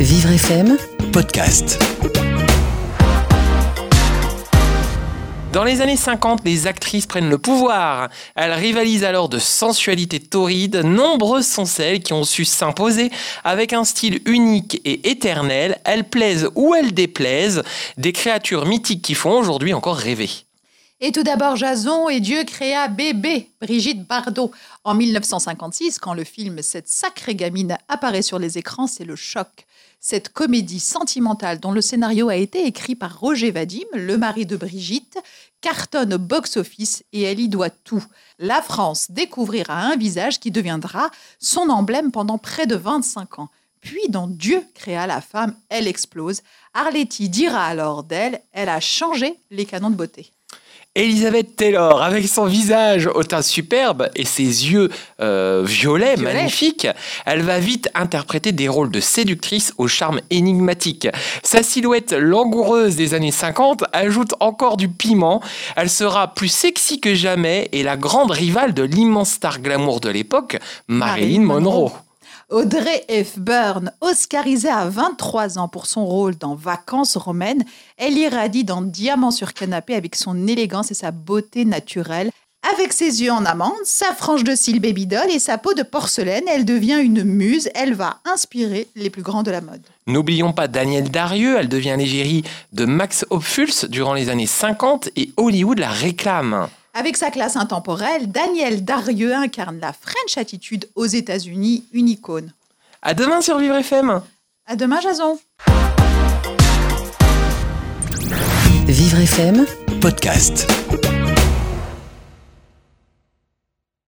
Vivre FM, podcast. Dans les années 50, les actrices prennent le pouvoir. Elles rivalisent alors de sensualité torride. Nombreuses sont celles qui ont su s'imposer avec un style unique et éternel. Elles plaisent ou elles déplaisent. Des créatures mythiques qui font aujourd'hui encore rêver. Et tout d'abord, Jason et Dieu créa bébé, Brigitte Bardot. En 1956, quand le film Cette sacrée gamine apparaît sur les écrans, c'est le choc. Cette comédie sentimentale dont le scénario a été écrit par Roger Vadim, le mari de Brigitte, cartonne au box-office et elle y doit tout. La France découvrira un visage qui deviendra son emblème pendant près de 25 ans. Puis, dans Dieu créa la femme, elle explose. Arletty dira alors d'elle, elle a changé les canons de beauté. Elisabeth Taylor, avec son visage au teint superbe et ses yeux euh, violets, magnifiques, elle va vite interpréter des rôles de séductrice au charme énigmatique. Sa silhouette langoureuse des années 50 ajoute encore du piment. Elle sera plus sexy que jamais et la grande rivale de l'immense star glamour de l'époque, Marilyn Monroe. Audrey Hepburn, oscarisée à 23 ans pour son rôle dans Vacances romaines, elle irradie dans Diamant sur canapé avec son élégance et sa beauté naturelle. Avec ses yeux en amande, sa frange de cils baby doll et sa peau de porcelaine, elle devient une muse. Elle va inspirer les plus grands de la mode. N'oublions pas Danielle Darieux, elle devient l'égérie de Max Ophuls durant les années 50 et Hollywood la réclame. Avec sa classe intemporelle, Daniel Darieux incarne la French attitude aux États-Unis, une icône. À demain sur Vivre FM À demain, Jason. Vivre FM, Podcast.